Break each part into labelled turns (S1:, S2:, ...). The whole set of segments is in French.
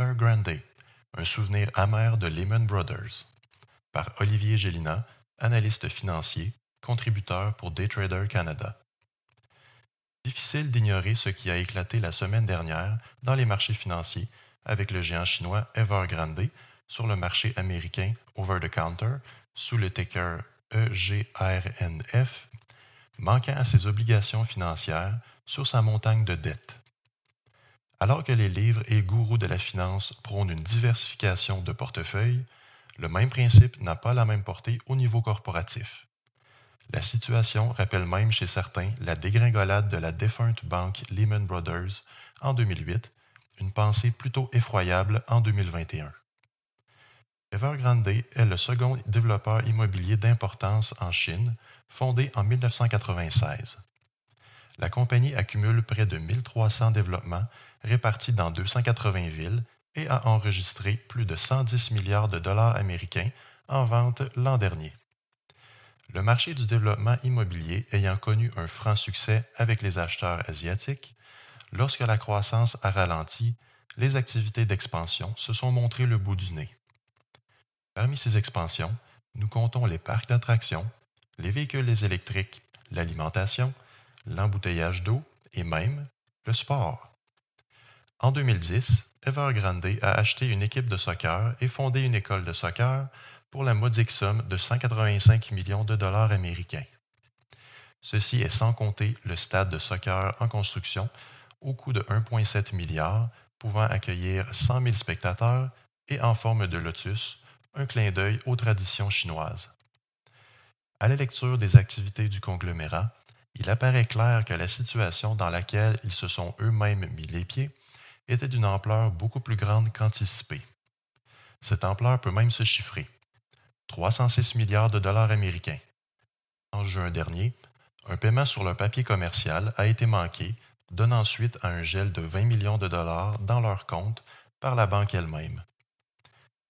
S1: Evergrande, un souvenir amer de Lehman Brothers, par Olivier Gélina, analyste financier, contributeur pour Daytrader Canada. Difficile d'ignorer ce qui a éclaté la semaine dernière dans les marchés financiers avec le géant chinois Evergrande sur le marché américain over-the-counter sous le ticker EGRNF, manquant à ses obligations financières sur sa montagne de dettes. Alors que les livres et gourous de la finance prônent une diversification de portefeuilles, le même principe n'a pas la même portée au niveau corporatif. La situation rappelle même chez certains la dégringolade de la défunte banque Lehman Brothers en 2008, une pensée plutôt effroyable en 2021. Evergrande est le second développeur immobilier d'importance en Chine, fondé en 1996. La compagnie accumule près de 1300 développements répartis dans 280 villes et a enregistré plus de 110 milliards de dollars américains en vente l'an dernier. Le marché du développement immobilier ayant connu un franc succès avec les acheteurs asiatiques, lorsque la croissance a ralenti, les activités d'expansion se sont montrées le bout du nez. Parmi ces expansions, nous comptons les parcs d'attractions, les véhicules électriques, l'alimentation, l'embouteillage d'eau et même le sport. En 2010, Evergrande a acheté une équipe de soccer et fondé une école de soccer pour la modique somme de 185 millions de dollars américains. Ceci est sans compter le stade de soccer en construction au coût de 1,7 milliard, pouvant accueillir 100 000 spectateurs et en forme de lotus, un clin d'œil aux traditions chinoises. À la lecture des activités du conglomérat, il apparaît clair que la situation dans laquelle ils se sont eux-mêmes mis les pieds était d'une ampleur beaucoup plus grande qu'anticipée. Cette ampleur peut même se chiffrer. 306 milliards de dollars américains. En juin dernier, un paiement sur leur papier commercial a été manqué, donnant suite à un gel de 20 millions de dollars dans leur compte par la banque elle-même.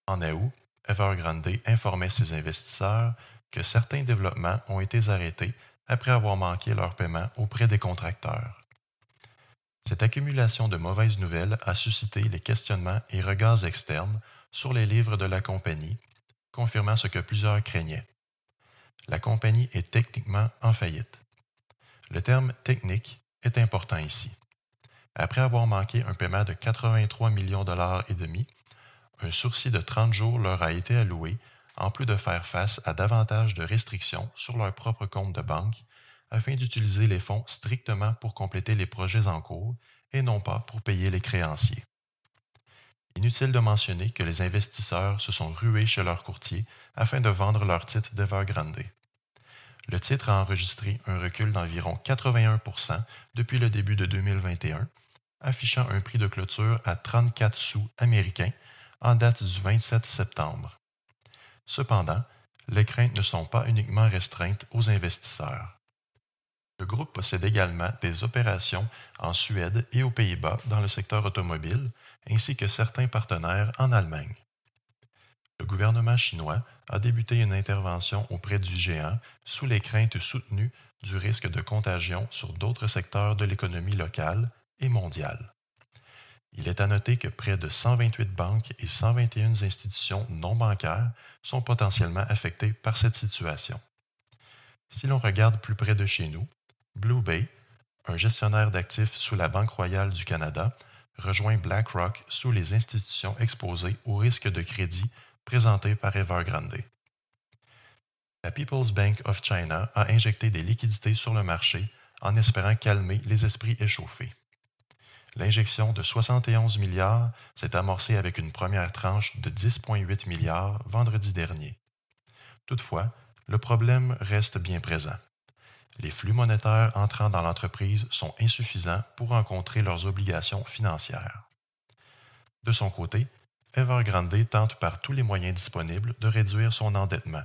S1: En août, Evergrande informait ses investisseurs que certains développements ont été arrêtés après avoir manqué leur paiement auprès des contracteurs. Cette accumulation de mauvaises nouvelles a suscité les questionnements et regards externes sur les livres de la compagnie confirmant ce que plusieurs craignaient. La compagnie est techniquement en faillite. Le terme technique est important ici. Après avoir manqué un paiement de 83 millions dollars et demi, un sursis de 30 jours leur a été alloué en plus de faire face à davantage de restrictions sur leur propre compte de banque afin d'utiliser les fonds strictement pour compléter les projets en cours et non pas pour payer les créanciers. Inutile de mentionner que les investisseurs se sont rués chez leurs courtiers afin de vendre leur titre d'Evergrande. Le titre a enregistré un recul d'environ 81% depuis le début de 2021, affichant un prix de clôture à 34 sous américains en date du 27 septembre. Cependant, les craintes ne sont pas uniquement restreintes aux investisseurs. Le groupe possède également des opérations en Suède et aux Pays-Bas dans le secteur automobile, ainsi que certains partenaires en Allemagne. Le gouvernement chinois a débuté une intervention auprès du géant sous les craintes soutenues du risque de contagion sur d'autres secteurs de l'économie locale et mondiale. Il est à noter que près de 128 banques et 121 institutions non bancaires sont potentiellement affectées par cette situation. Si l'on regarde plus près de chez nous, Blue Bay, un gestionnaire d'actifs sous la Banque royale du Canada, rejoint BlackRock sous les institutions exposées au risque de crédit présenté par Evergrande. La People's Bank of China a injecté des liquidités sur le marché en espérant calmer les esprits échauffés. L'injection de 71 milliards s'est amorcée avec une première tranche de 10,8 milliards vendredi dernier. Toutefois, le problème reste bien présent. les flux monétaires entrant dans l'entreprise sont insuffisants pour rencontrer leurs obligations financières. De son côté, Evergrande tente par tous les moyens disponibles de réduire son endettement,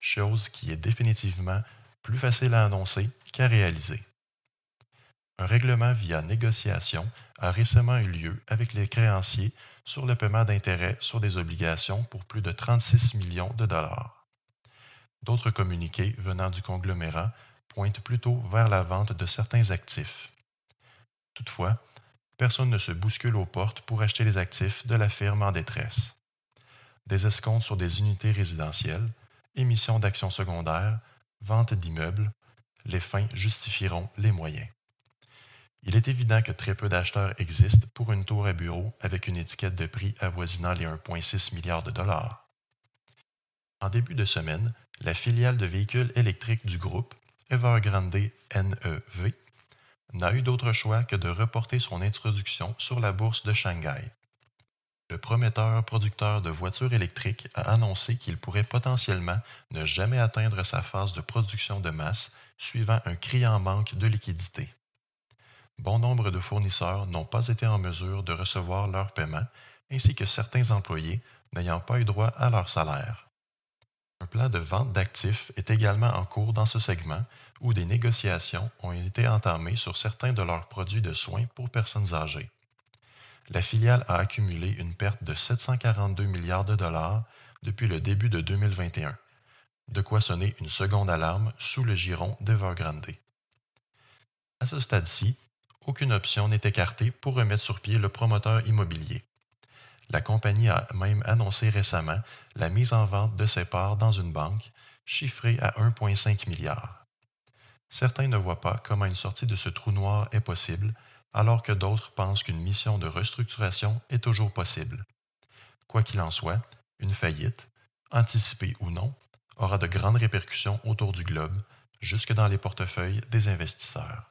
S1: chose qui est définitivement plus facile à annoncer qu'à réaliser. Un règlement via négociation a récemment eu lieu avec les créanciers sur le paiement d'intérêts sur des obligations pour plus de 36 millions de dollars. D'autres communiqués venant du conglomérat pointent plutôt vers la vente de certains actifs. Toutefois, personne ne se bouscule aux portes pour acheter les actifs de la firme en détresse. Des escomptes sur des unités résidentielles, émission d'actions secondaires, vente d'immeubles, les fins justifieront les moyens. Il est évident que très peu d'acheteurs existent pour une tour à bureau avec une étiquette de prix avoisinant les 1,6 milliards de dollars. En début de semaine, la filiale de véhicules électriques du groupe, Evergrande NEV, n'a eu d'autre choix que de reporter son introduction sur la bourse de Shanghai. Le prometteur producteur de voitures électriques a annoncé qu'il pourrait potentiellement ne jamais atteindre sa phase de production de masse suivant un criant manque de liquidités bon nombre de fournisseurs n'ont pas été en mesure de recevoir leur paiement, ainsi que certains employés n'ayant pas eu droit à leur salaire. Un plan de vente d'actifs est également en cours dans ce segment où des négociations ont été entamées sur certains de leurs produits de soins pour personnes âgées. La filiale a accumulé une perte de 742 milliards de dollars depuis le début de 2021, de quoi sonner une seconde alarme sous le giron d'Evergrande. À ce stade-ci, aucune option n'est écartée pour remettre sur pied le promoteur immobilier. La compagnie a même annoncé récemment la mise en vente de ses parts dans une banque, chiffrée à 1,5 milliard. Certains ne voient pas comment une sortie de ce trou noir est possible, alors que d'autres pensent qu'une mission de restructuration est toujours possible. Quoi qu'il en soit, une faillite, anticipée ou non, aura de grandes répercussions autour du globe, jusque dans les portefeuilles des investisseurs.